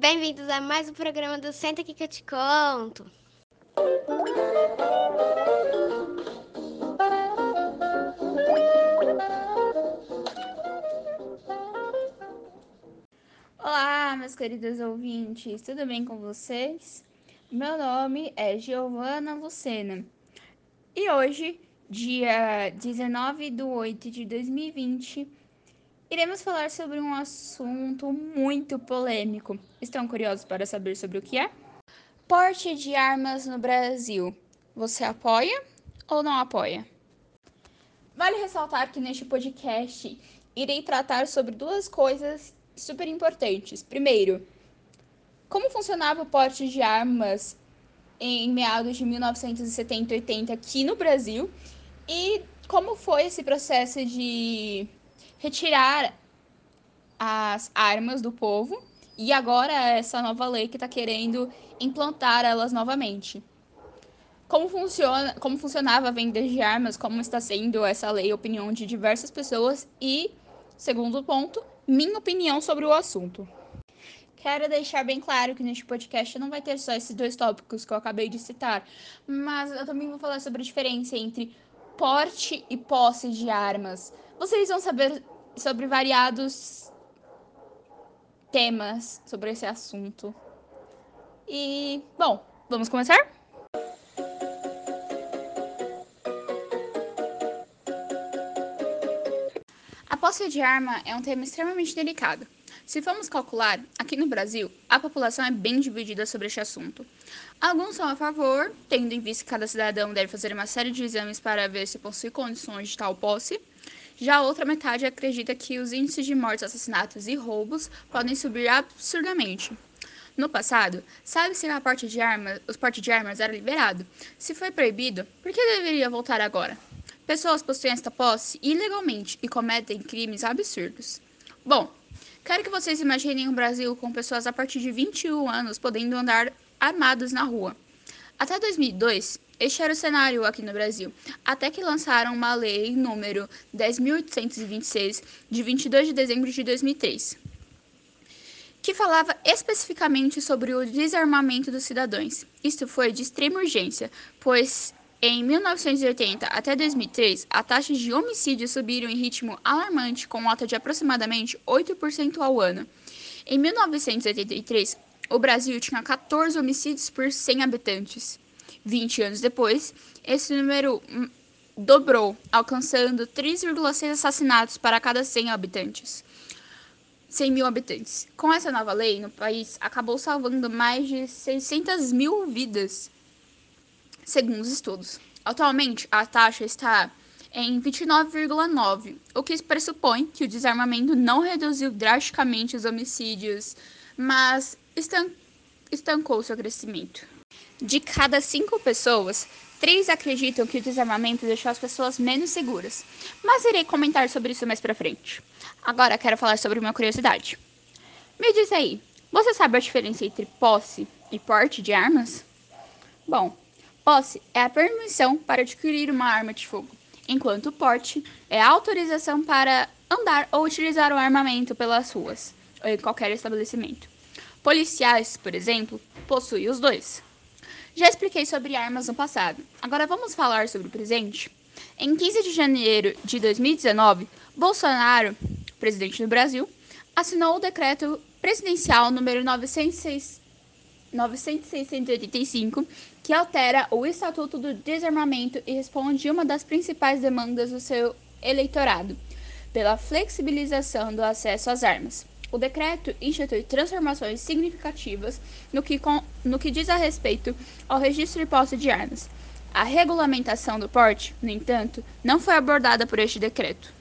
Bem-vindos a mais um programa do Senta aqui que eu te conto. Olá, meus queridos ouvintes, tudo bem com vocês? Meu nome é Giovana Lucena e hoje, dia 19 de 8 de 2020, iremos falar sobre um assunto muito polêmico. Estão curiosos para saber sobre o que é? Porte de armas no Brasil. Você apoia ou não apoia? Vale ressaltar que neste podcast irei tratar sobre duas coisas super importantes. Primeiro, como funcionava o porte de armas em meados de 1970 e 80 aqui no Brasil e como foi esse processo de retirar as armas do povo e agora essa nova lei que está querendo implantar elas novamente. Como, funciona, como funcionava a venda de armas, como está sendo essa lei, opinião de diversas pessoas e, segundo ponto, minha opinião sobre o assunto. Quero deixar bem claro que neste podcast não vai ter só esses dois tópicos que eu acabei de citar, mas eu também vou falar sobre a diferença entre porte e posse de armas. Vocês vão saber sobre variados temas sobre esse assunto. E, bom, vamos começar? A posse de arma é um tema extremamente delicado. Se formos calcular, aqui no Brasil, a população é bem dividida sobre este assunto. Alguns são a favor, tendo em vista que cada cidadão deve fazer uma série de exames para ver se possui condições de tal posse. Já a outra metade acredita que os índices de mortes, assassinatos e roubos podem subir absurdamente. No passado, sabe-se que a porte de armas, os portes de armas era liberado. Se foi proibido, por que deveria voltar agora? Pessoas possuem esta posse ilegalmente e cometem crimes absurdos. Bom, quero que vocês imaginem um Brasil com pessoas a partir de 21 anos podendo andar armados na rua. Até 2002, este era o cenário aqui no Brasil, até que lançaram uma lei número 10.826, de 22 de dezembro de 2003, que falava especificamente sobre o desarmamento dos cidadãos. Isto foi de extrema urgência, pois em 1980 até 2003, a taxa de homicídios subiram em ritmo alarmante, com alta de aproximadamente 8% ao ano. Em 1983, o Brasil tinha 14 homicídios por 100 habitantes. 20 anos depois, esse número dobrou, alcançando 3,6 assassinatos para cada 100 habitantes. 100 mil habitantes. Com essa nova lei, no país acabou salvando mais de 600 mil vidas segundo os estudos. Atualmente, a taxa está em 29,9, o que pressupõe que o desarmamento não reduziu drasticamente os homicídios, mas estancou seu crescimento. De cada cinco pessoas, três acreditam que o desarmamento deixou as pessoas menos seguras, mas irei comentar sobre isso mais pra frente. Agora quero falar sobre uma curiosidade. Me diz aí, você sabe a diferença entre posse e porte de armas? Bom, Posse é a permissão para adquirir uma arma de fogo, enquanto porte é a autorização para andar ou utilizar o armamento pelas ruas ou em qualquer estabelecimento. Policiais, por exemplo, possuem os dois. Já expliquei sobre armas no passado, agora vamos falar sobre o presente. Em 15 de janeiro de 2019, Bolsonaro, presidente do Brasil, assinou o decreto presidencial número 906 9.685, que altera o Estatuto do Desarmamento e responde uma das principais demandas do seu eleitorado, pela flexibilização do acesso às armas. O decreto institui transformações significativas no que, com, no que diz a respeito ao registro e posse de armas. A regulamentação do porte, no entanto, não foi abordada por este decreto.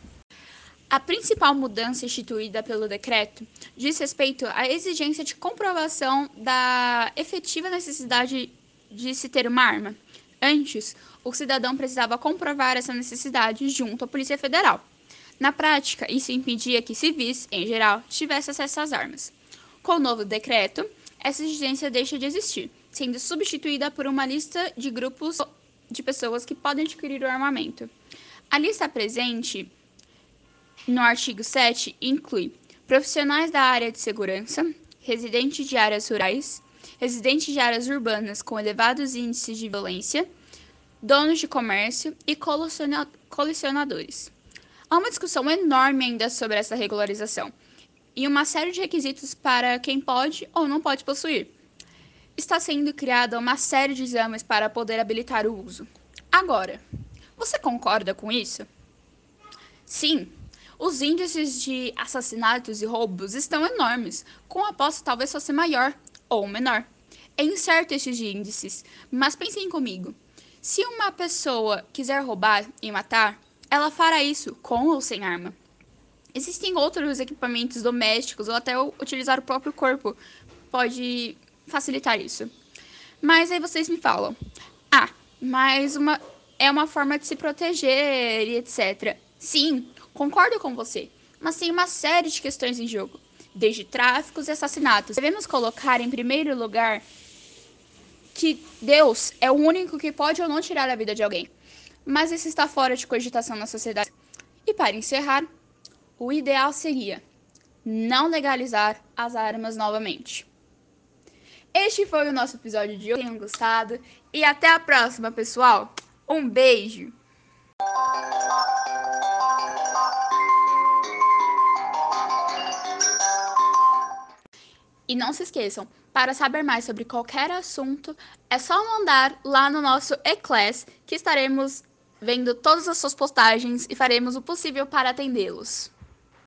A principal mudança instituída pelo decreto diz respeito à exigência de comprovação da efetiva necessidade de se ter uma arma. Antes, o cidadão precisava comprovar essa necessidade junto à Polícia Federal. Na prática, isso impedia que civis, em geral, tivessem acesso às armas. Com o novo decreto, essa exigência deixa de existir, sendo substituída por uma lista de grupos de pessoas que podem adquirir o armamento. A lista presente no artigo 7 inclui profissionais da área de segurança, residentes de áreas rurais, residentes de áreas urbanas com elevados índices de violência, donos de comércio e colecionadores. Há uma discussão enorme ainda sobre essa regularização e uma série de requisitos para quem pode ou não pode possuir. Está sendo criada uma série de exames para poder habilitar o uso. Agora, você concorda com isso? Sim, os índices de assassinatos e roubos estão enormes, com a aposta talvez fosse maior ou menor. É incerto esses índices, mas pensem comigo. Se uma pessoa quiser roubar e matar, ela fará isso com ou sem arma. Existem outros equipamentos domésticos ou até utilizar o próprio corpo pode facilitar isso. Mas aí vocês me falam: "Ah, mas uma é uma forma de se proteger e etc". Sim, concordo com você, mas tem uma série de questões em jogo, desde tráficos e assassinatos. Devemos colocar em primeiro lugar que Deus é o único que pode ou não tirar a vida de alguém. Mas isso está fora de cogitação na sociedade. E para encerrar, o ideal seria não legalizar as armas novamente. Este foi o nosso episódio de hoje. Tenham gostado e até a próxima, pessoal. Um beijo. E não se esqueçam, para saber mais sobre qualquer assunto, é só mandar lá no nosso e-class que estaremos vendo todas as suas postagens e faremos o possível para atendê-los.